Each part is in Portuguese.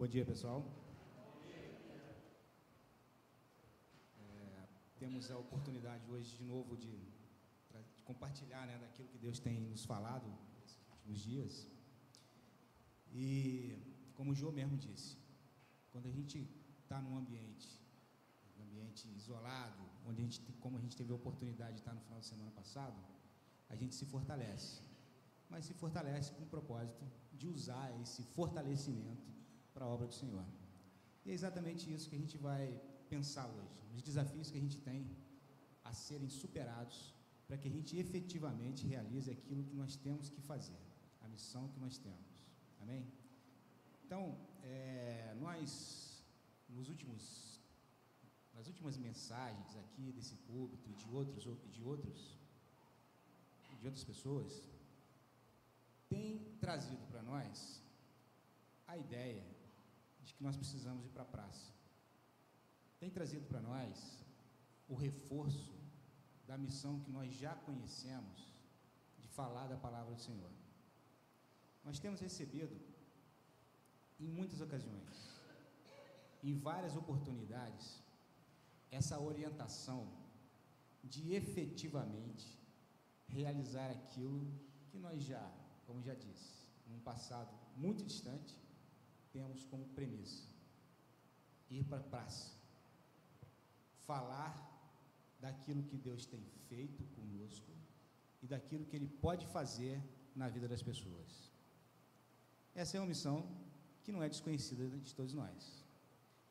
Bom dia, pessoal. É, temos a oportunidade hoje de novo de, de compartilhar né, daquilo que Deus tem nos falado nesses últimos dias. E, como o João mesmo disse, quando a gente está num ambiente, um ambiente isolado, onde a gente, como a gente teve a oportunidade de estar no final de semana passado, a gente se fortalece. Mas se fortalece com o propósito de usar esse fortalecimento para a obra do Senhor. E é exatamente isso que a gente vai pensar hoje, os desafios que a gente tem a serem superados para que a gente efetivamente realize aquilo que nós temos que fazer, a missão que nós temos. Amém? Então, é, nós, nos últimos, nas últimas mensagens aqui desse púlpito e de outros, de outros, de outras pessoas, tem trazido para nós a ideia de que nós precisamos ir para a praça. Tem trazido para nós o reforço da missão que nós já conhecemos de falar da palavra do Senhor. Nós temos recebido, em muitas ocasiões, em várias oportunidades, essa orientação de efetivamente realizar aquilo que nós já, como já disse, num passado muito distante, temos como premissa: ir para a praça, falar daquilo que Deus tem feito conosco e daquilo que Ele pode fazer na vida das pessoas. Essa é uma missão que não é desconhecida de todos nós.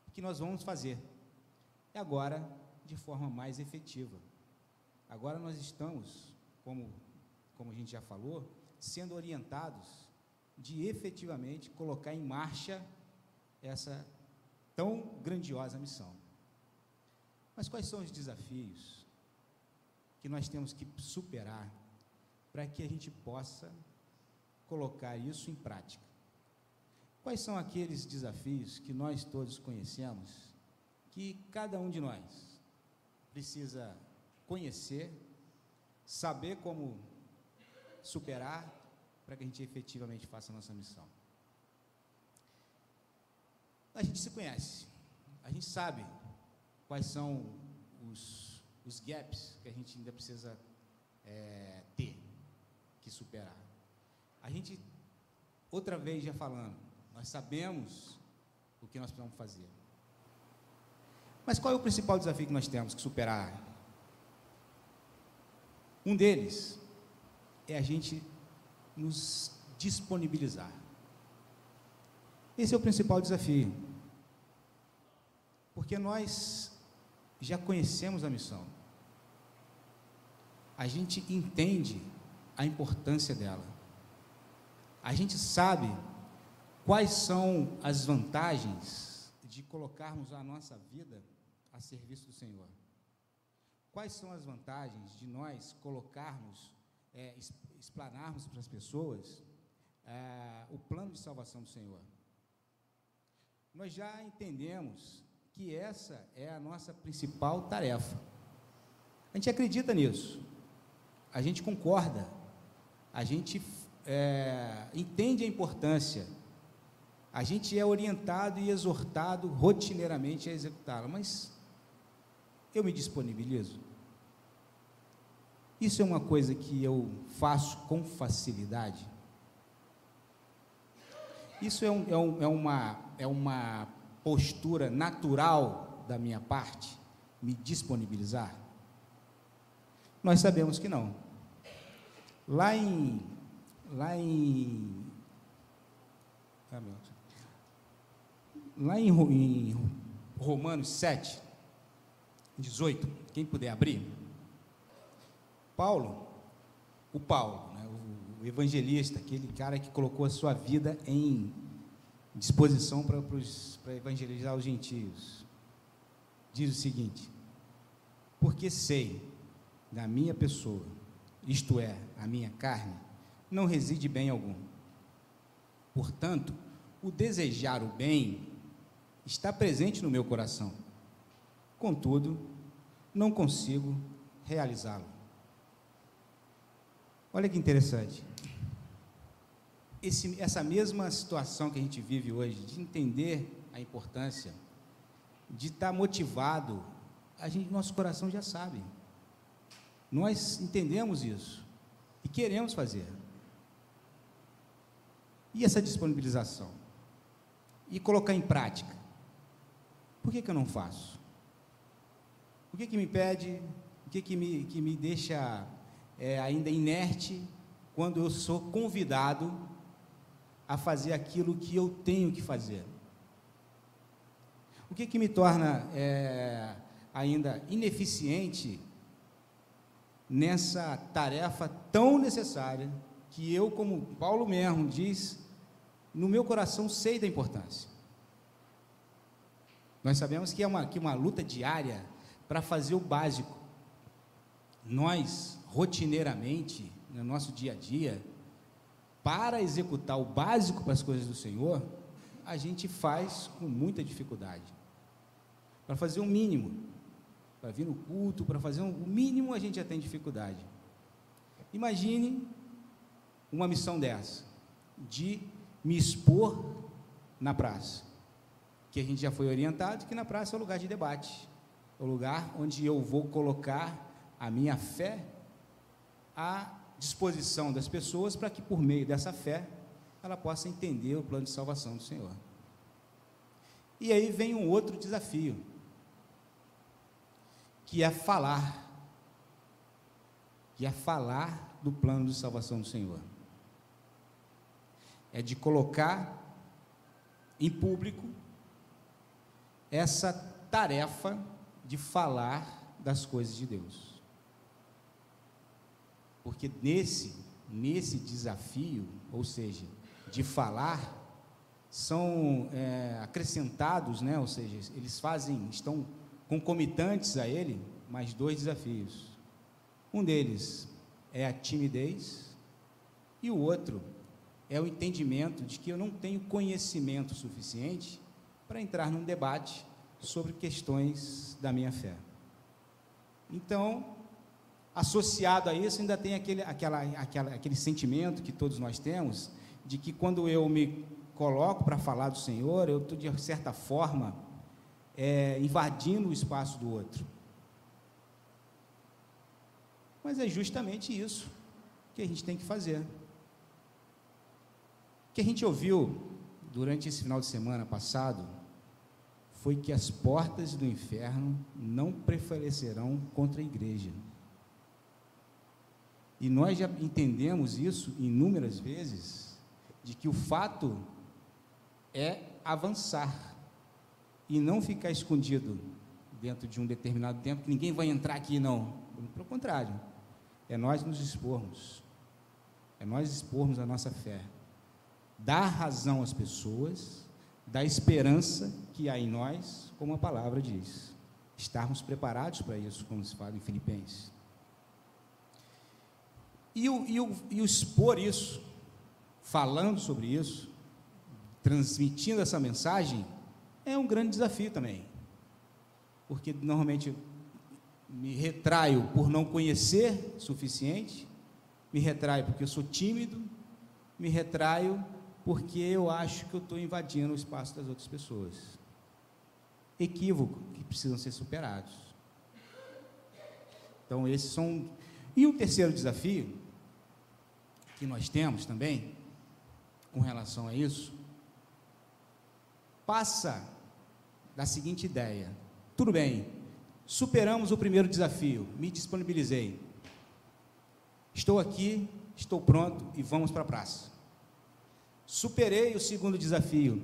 O que nós vamos fazer é agora de forma mais efetiva. Agora nós estamos, como, como a gente já falou, sendo orientados de efetivamente colocar em marcha essa tão grandiosa missão. Mas quais são os desafios que nós temos que superar para que a gente possa colocar isso em prática? Quais são aqueles desafios que nós todos conhecemos, que cada um de nós precisa conhecer, saber como superar, para que a gente efetivamente faça a nossa missão? A gente se conhece, a gente sabe quais são os, os gaps que a gente ainda precisa é, ter que superar. A gente, outra vez já falando, nós sabemos o que nós precisamos fazer. Mas qual é o principal desafio que nós temos que superar? Um deles é a gente nos disponibilizar. Esse é o principal desafio. Porque nós já conhecemos a missão. A gente entende a importância dela. A gente sabe Quais são as vantagens de colocarmos a nossa vida a serviço do Senhor? Quais são as vantagens de nós colocarmos, é, explanarmos para as pessoas é, o plano de salvação do Senhor? Nós já entendemos que essa é a nossa principal tarefa. A gente acredita nisso, a gente concorda, a gente é, entende a importância a gente é orientado e exortado rotineiramente a executá-la, mas eu me disponibilizo. Isso é uma coisa que eu faço com facilidade. Isso é, um, é, um, é, uma, é uma postura natural da minha parte, me disponibilizar? Nós sabemos que não. Lá em, lá em, meu, lá em, em Romanos 7, 18, quem puder abrir, Paulo, o Paulo, né, o evangelista, aquele cara que colocou a sua vida em disposição para, evangelizar os gentios, diz o seguinte: Porque sei da minha pessoa, isto é, a minha carne, não reside bem algum. Portanto, o desejar o bem está presente no meu coração. Contudo, não consigo realizá-lo. Olha que interessante. esse, essa mesma situação que a gente vive hoje, de entender a importância, de estar motivado, a gente, nosso coração já sabe. Nós entendemos isso e queremos fazer. E essa disponibilização? E colocar em prática? Por que, que eu não faço? O que, que me impede? O que, que, me, que me deixa é, ainda inerte quando eu sou convidado a fazer aquilo que eu tenho que fazer? O que, que me torna é, ainda ineficiente nessa tarefa tão necessária que eu, como Paulo mesmo diz, no meu coração sei da importância. Nós sabemos que é uma, que uma luta diária para fazer o básico. Nós, rotineiramente, no nosso dia a dia, para executar o básico para as coisas do Senhor, a gente faz com muita dificuldade. Para fazer o mínimo, para vir no culto, para fazer um, o mínimo, a gente já tem dificuldade. Imagine uma missão dessa, de me expor na praça, que a gente já foi orientado que na praça é o lugar de debate, é o lugar onde eu vou colocar a minha fé à disposição das pessoas para que por meio dessa fé ela possa entender o plano de salvação do Senhor. E aí vem um outro desafio, que é falar, que é falar do plano de salvação do Senhor. É de colocar em público essa tarefa de falar das coisas de Deus. Porque nesse, nesse desafio, ou seja, de falar, são é, acrescentados, né? ou seja, eles fazem, estão concomitantes a ele, mais dois desafios. Um deles é a timidez, e o outro é o entendimento de que eu não tenho conhecimento suficiente para entrar num debate sobre questões da minha fé. Então, associado a isso, ainda tem aquele, aquela, aquela, aquele sentimento que todos nós temos, de que quando eu me coloco para falar do Senhor, eu estou, de certa forma, é, invadindo o espaço do outro. Mas é justamente isso que a gente tem que fazer. O que a gente ouviu durante esse final de semana passado foi que as portas do inferno não prevalecerão contra a igreja. E nós já entendemos isso inúmeras vezes, de que o fato é avançar e não ficar escondido dentro de um determinado tempo, que ninguém vai entrar aqui, não. Pelo contrário, é nós nos expormos, é nós expormos a nossa fé, dar razão às pessoas, dar esperança que há em nós, como a palavra diz. Estarmos preparados para isso, como se fala em Filipenses. E o, e, o, e o expor isso, falando sobre isso, transmitindo essa mensagem, é um grande desafio também. Porque normalmente me retraio por não conhecer suficiente, me retraio porque eu sou tímido, me retraio porque eu acho que eu estou invadindo o espaço das outras pessoas equívoco que precisam ser superados. Então, esses são. E o terceiro desafio que nós temos também, com relação a isso, passa da seguinte ideia: tudo bem, superamos o primeiro desafio, me disponibilizei, estou aqui, estou pronto e vamos para a praça. Superei o segundo desafio,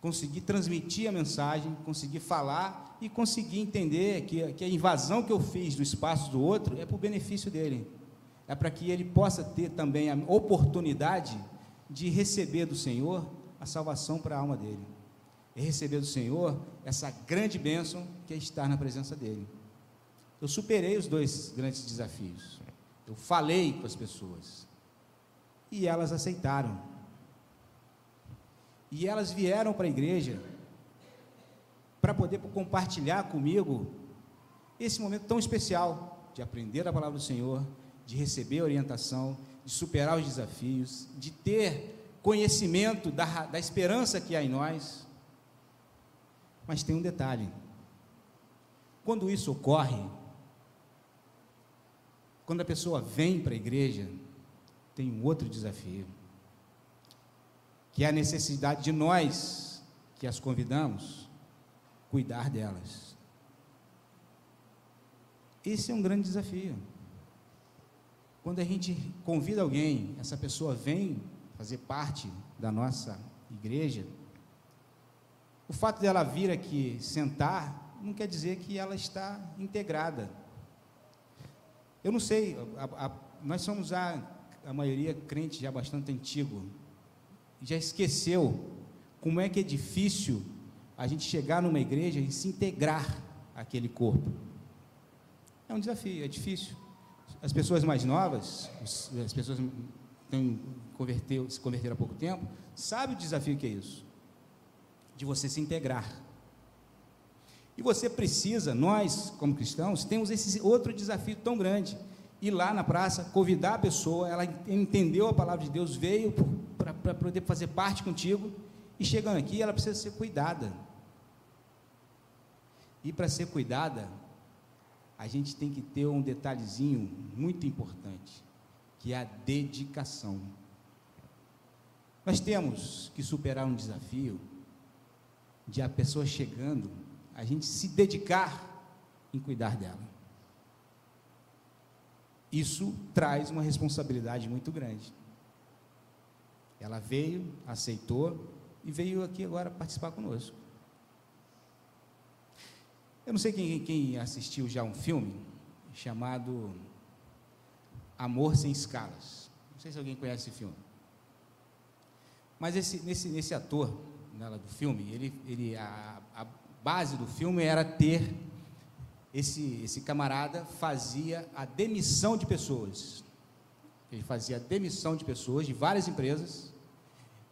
conseguir transmitir a mensagem, conseguir falar e conseguir entender que, que a invasão que eu fiz do espaço do outro é para o benefício dele. É para que ele possa ter também a oportunidade de receber do Senhor a salvação para a alma dele. E receber do Senhor essa grande bênção que é estar na presença dele. Eu superei os dois grandes desafios. Eu falei com as pessoas. E elas aceitaram e elas vieram para a igreja para poder compartilhar comigo esse momento tão especial de aprender a palavra do Senhor, de receber orientação, de superar os desafios, de ter conhecimento da, da esperança que há em nós. Mas tem um detalhe: quando isso ocorre, quando a pessoa vem para a igreja, tem um outro desafio, que é a necessidade de nós, que as convidamos, cuidar delas. Esse é um grande desafio. Quando a gente convida alguém, essa pessoa vem fazer parte da nossa igreja, o fato dela vir aqui sentar não quer dizer que ela está integrada. Eu não sei, a, a, nós somos já, a maioria crente já bastante antigo, já esqueceu como é que é difícil a gente chegar numa igreja e se integrar àquele corpo. É um desafio, é difícil. As pessoas mais novas, as pessoas que converteu, se converteram há pouco tempo, sabem o desafio que é isso, de você se integrar. E você precisa, nós, como cristãos, temos esse outro desafio tão grande. Ir lá na praça, convidar a pessoa, ela entendeu a palavra de Deus, veio para poder fazer parte contigo, e chegando aqui, ela precisa ser cuidada. E para ser cuidada, a gente tem que ter um detalhezinho muito importante, que é a dedicação. Nós temos que superar um desafio de a pessoa chegando, a gente se dedicar em cuidar dela. Isso traz uma responsabilidade muito grande. Ela veio, aceitou e veio aqui agora participar conosco. Eu não sei quem, quem assistiu já um filme chamado Amor Sem Escalas. Não sei se alguém conhece esse filme. Mas esse, nesse, nesse ator né, do filme, ele, ele, a, a base do filme era ter esse, esse camarada fazia a demissão de pessoas. Ele fazia a demissão de pessoas de várias empresas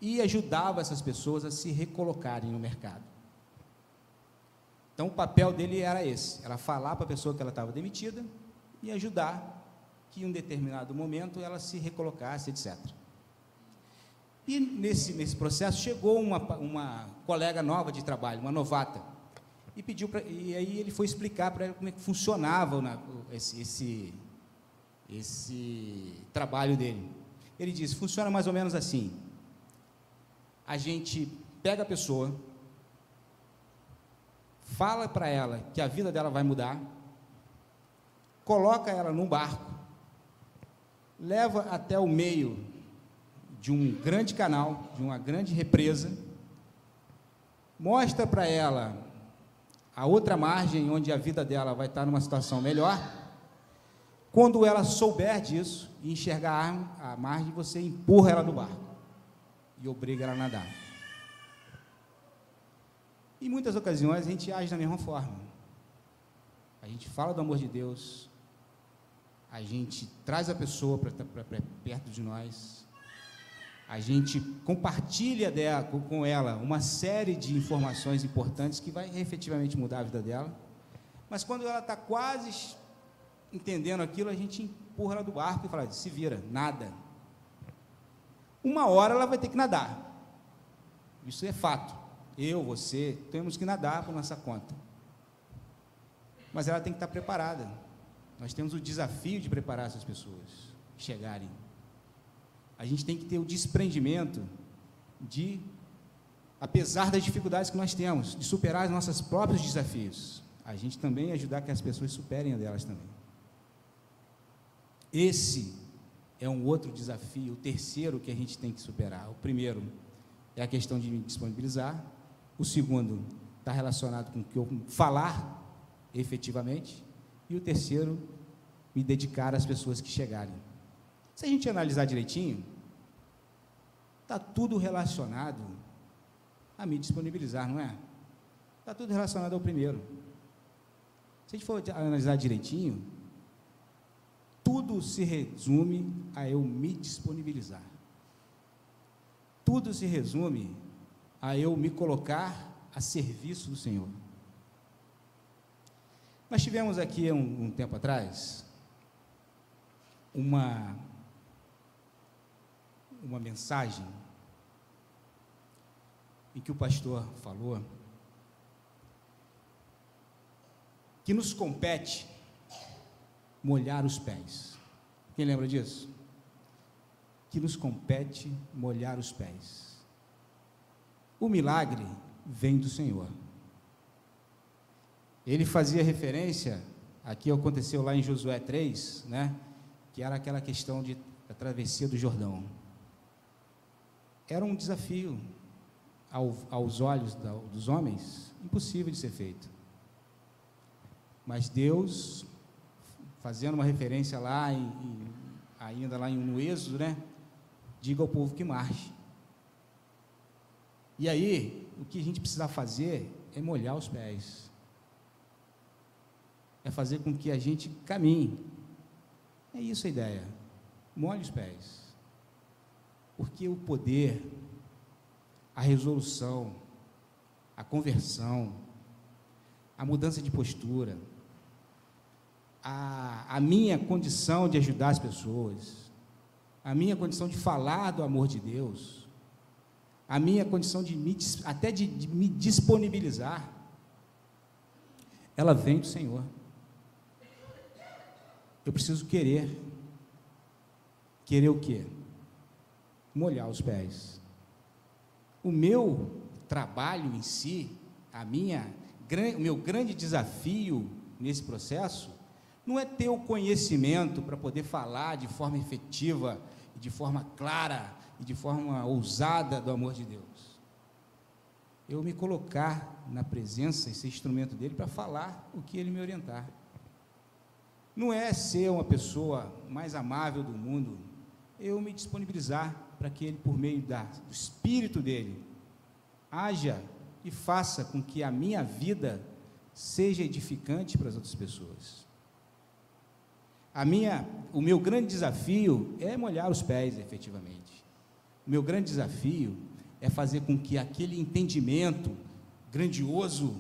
e ajudava essas pessoas a se recolocarem no mercado. Então o papel dele era esse, era falar para a pessoa que ela estava demitida e ajudar que em um determinado momento ela se recolocasse, etc. E nesse, nesse processo chegou uma, uma colega nova de trabalho, uma novata, e pediu para e aí ele foi explicar para ela como é que funcionava na, esse, esse, esse trabalho dele. Ele disse: funciona mais ou menos assim. A gente pega a pessoa, fala para ela que a vida dela vai mudar, coloca ela num barco, leva até o meio de um grande canal, de uma grande represa, mostra para ela a outra margem onde a vida dela vai estar numa situação melhor. Quando ela souber disso e enxergar a margem, você empurra ela do barco e obriga ela a nadar. Em muitas ocasiões a gente age da mesma forma. A gente fala do amor de Deus, a gente traz a pessoa para perto de nós, a gente compartilha dela, com ela uma série de informações importantes que vai efetivamente mudar a vida dela, mas quando ela está quase entendendo aquilo, a gente empurra ela do barco e fala: se vira, nada. Uma hora ela vai ter que nadar, isso é fato eu, você, temos que nadar por nossa conta. Mas ela tem que estar preparada. Nós temos o desafio de preparar essas pessoas chegarem. A gente tem que ter o desprendimento de, apesar das dificuldades que nós temos, de superar os nossos próprios desafios, a gente também ajudar que as pessoas superem a delas também. Esse é um outro desafio, o terceiro que a gente tem que superar. O primeiro é a questão de disponibilizar, o segundo está relacionado com o que eu falar efetivamente. E o terceiro, me dedicar às pessoas que chegarem. Se a gente analisar direitinho, está tudo relacionado a me disponibilizar, não é? Está tudo relacionado ao primeiro. Se a gente for analisar direitinho, tudo se resume a eu me disponibilizar. Tudo se resume a eu me colocar a serviço do Senhor. Nós tivemos aqui um, um tempo atrás uma uma mensagem em que o pastor falou que nos compete molhar os pés. Quem lembra disso? Que nos compete molhar os pés. O milagre vem do Senhor. Ele fazia referência, aqui aconteceu lá em Josué 3, né? Que era aquela questão de a travessia do Jordão. Era um desafio ao, aos olhos da, dos homens, impossível de ser feito. Mas Deus, fazendo uma referência lá, em, em, ainda lá no Êxodo, né? Diga ao povo que marche. E aí, o que a gente precisa fazer é molhar os pés. É fazer com que a gente caminhe. É isso a ideia. Molhe os pés. Porque o poder, a resolução, a conversão, a mudança de postura, a, a minha condição de ajudar as pessoas, a minha condição de falar do amor de Deus, a minha condição de me, até de, de me disponibilizar, ela vem do Senhor. Eu preciso querer. Querer o quê? Molhar os pés. O meu trabalho em si, a minha, o meu grande desafio nesse processo não é ter o conhecimento para poder falar de forma efetiva, de forma clara e de forma ousada do amor de Deus. Eu me colocar na presença e ser instrumento dele para falar o que ele me orientar. Não é ser uma pessoa mais amável do mundo, eu me disponibilizar para que ele, por meio da, do espírito dele, haja e faça com que a minha vida seja edificante para as outras pessoas. A minha, o meu grande desafio é molhar os pés, efetivamente. O meu grande desafio é fazer com que aquele entendimento grandioso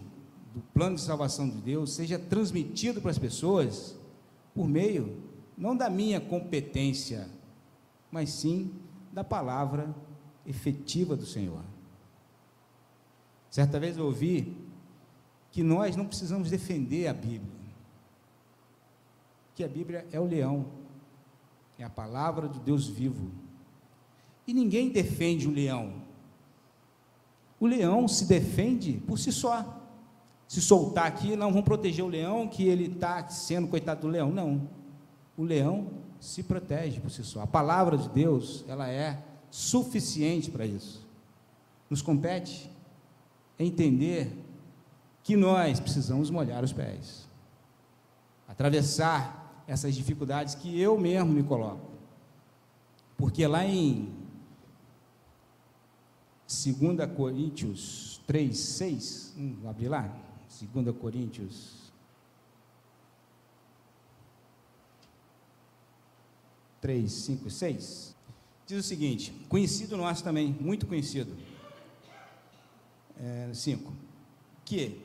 do plano de salvação de Deus seja transmitido para as pessoas por meio não da minha competência, mas sim da palavra efetiva do Senhor. Certa vez eu ouvi que nós não precisamos defender a Bíblia que a Bíblia é o leão, é a palavra do Deus vivo. E ninguém defende o leão. O leão se defende por si só. Se soltar aqui, não vamos proteger o leão, que ele está sendo coitado do leão. Não. O leão se protege por si só. A palavra de Deus, ela é suficiente para isso. Nos compete entender que nós precisamos molhar os pés, atravessar essas dificuldades que eu mesmo me coloco. Porque lá em 2 Coríntios 3, 6, hum, vou abrir lá, 2 Coríntios. 3, 5 e 6, diz o seguinte, conhecido nosso também, muito conhecido, 5, é, que,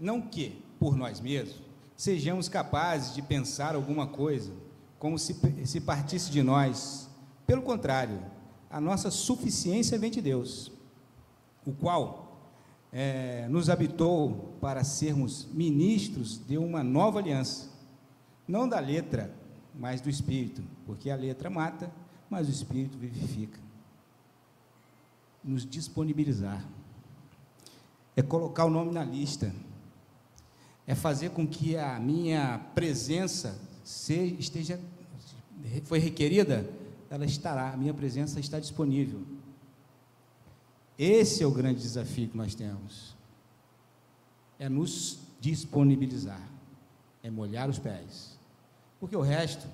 não que, por nós mesmos, sejamos capazes de pensar alguma coisa como se, se partisse de nós. Pelo contrário, a nossa suficiência vem de Deus, o qual é, nos habitou para sermos ministros de uma nova aliança, não da letra, mas do Espírito, porque a letra mata, mas o Espírito vivifica. Nos disponibilizar, é colocar o nome na lista, é fazer com que a minha presença esteja, foi requerida, ela estará, a minha presença está disponível. Esse é o grande desafio que nós temos. É nos disponibilizar, é molhar os pés. Porque o resto,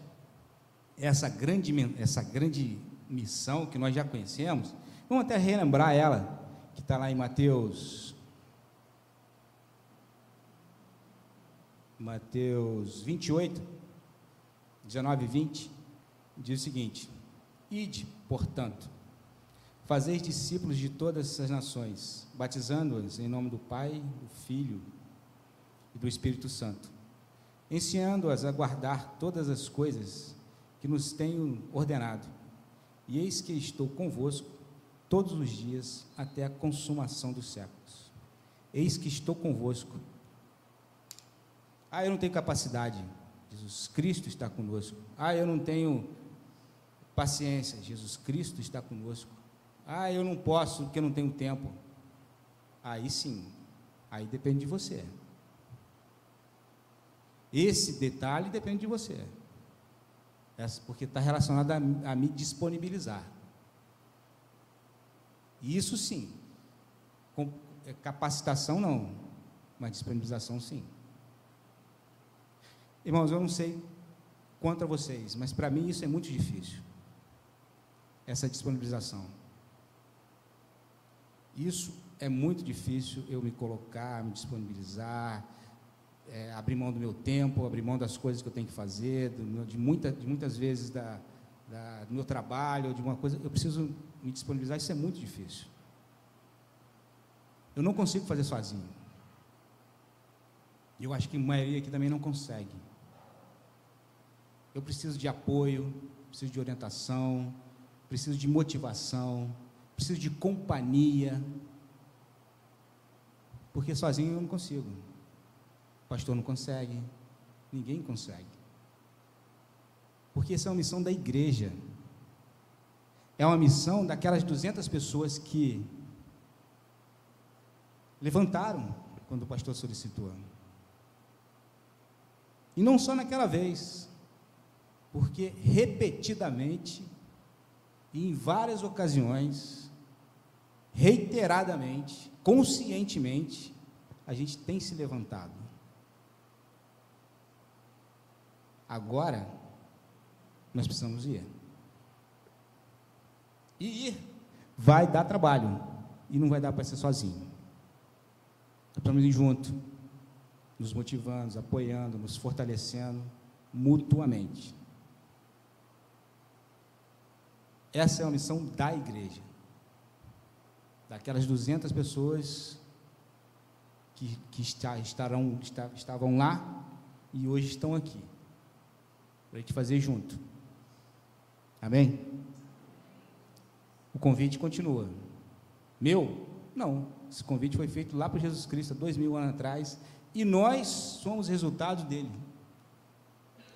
essa grande, essa grande missão que nós já conhecemos, vamos até relembrar ela, que está lá em Mateus Mateus 28, 19 e 20, diz o seguinte: Ide, portanto, fazeis discípulos de todas as nações, batizando-os em nome do Pai, do Filho e do Espírito Santo, ensinando-as a guardar todas as coisas que nos tenho ordenado. E eis que estou convosco todos os dias até a consumação dos séculos. Eis que estou convosco. Ah, eu não tenho capacidade. Jesus Cristo está conosco. Ah, eu não tenho paciência. Jesus Cristo está conosco. Ah, eu não posso porque eu não tenho tempo. Aí sim, aí depende de você. Esse detalhe depende de você. Porque está relacionado a, a me disponibilizar. Isso sim. Com, é, capacitação não, mas disponibilização sim. Irmãos, eu não sei quanto a vocês, mas para mim isso é muito difícil. Essa disponibilização. Isso é muito difícil eu me colocar, me disponibilizar, é, abrir mão do meu tempo, abrir mão das coisas que eu tenho que fazer, do, de, muita, de muitas vezes da, da, do meu trabalho, de uma coisa, eu preciso me disponibilizar, isso é muito difícil. Eu não consigo fazer sozinho. Eu acho que a maioria aqui também não consegue. Eu preciso de apoio, preciso de orientação, preciso de motivação, preciso de companhia, porque sozinho eu não consigo. O pastor não consegue, ninguém consegue. Porque essa é uma missão da igreja. É uma missão daquelas 200 pessoas que levantaram quando o pastor solicitou. E não só naquela vez, porque repetidamente e em várias ocasiões, reiteradamente, conscientemente, a gente tem se levantado. Agora, nós precisamos ir. E ir vai dar trabalho. E não vai dar para ser sozinho. Nós precisamos ir junto, nos motivando, apoiando, nos fortalecendo mutuamente. Essa é uma missão da igreja daquelas 200 pessoas que, que está, estarão, está, estavam lá e hoje estão aqui, para a gente fazer junto. Amém? O convite continua. Meu? Não. Esse convite foi feito lá para Jesus Cristo, há dois mil anos atrás, e nós somos resultado dele.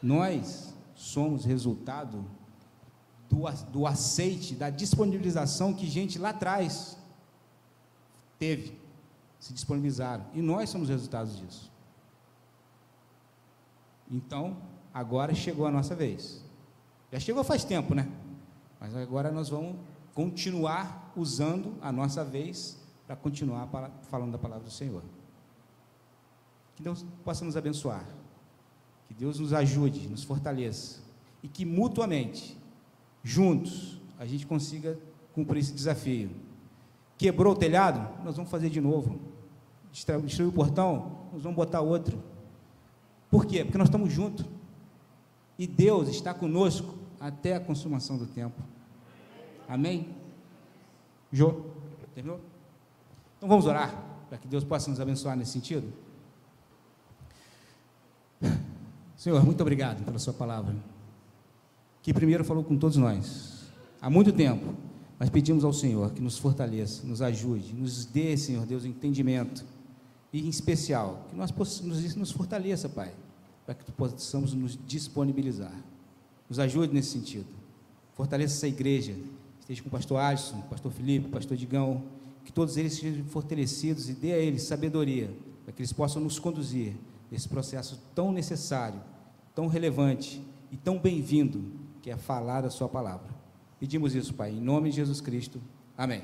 Nós somos resultado do, do aceite, da disponibilização que gente lá atrás teve, se disponibilizaram. E nós somos resultados disso. Então, agora chegou a nossa vez. Já chegou faz tempo, né? Mas agora nós vamos continuar usando a nossa vez para continuar falando da palavra do Senhor. Que Deus possa nos abençoar. Que Deus nos ajude, nos fortaleça. E que mutuamente, juntos, a gente consiga cumprir esse desafio Quebrou o telhado? Nós vamos fazer de novo. Destruiu o portão? Nós vamos botar outro. Por quê? Porque nós estamos juntos. E Deus está conosco até a consumação do tempo. Amém? Jô, terminou? Então vamos orar para que Deus possa nos abençoar nesse sentido. Senhor, muito obrigado pela Sua palavra, que primeiro falou com todos nós, há muito tempo, mas pedimos ao Senhor que nos fortaleça, nos ajude, nos dê, Senhor Deus, entendimento. E em especial, que nós possamos, nos fortaleça, Pai, para que possamos nos disponibilizar. Nos ajude nesse sentido. Fortaleça essa igreja. Esteja com o pastor Alisson, pastor Felipe, pastor Digão, que todos eles sejam fortalecidos e dê a eles sabedoria, para que eles possam nos conduzir nesse processo tão necessário, tão relevante e tão bem-vindo, que é falar a Sua palavra. Pedimos isso, Pai, em nome de Jesus Cristo. Amém.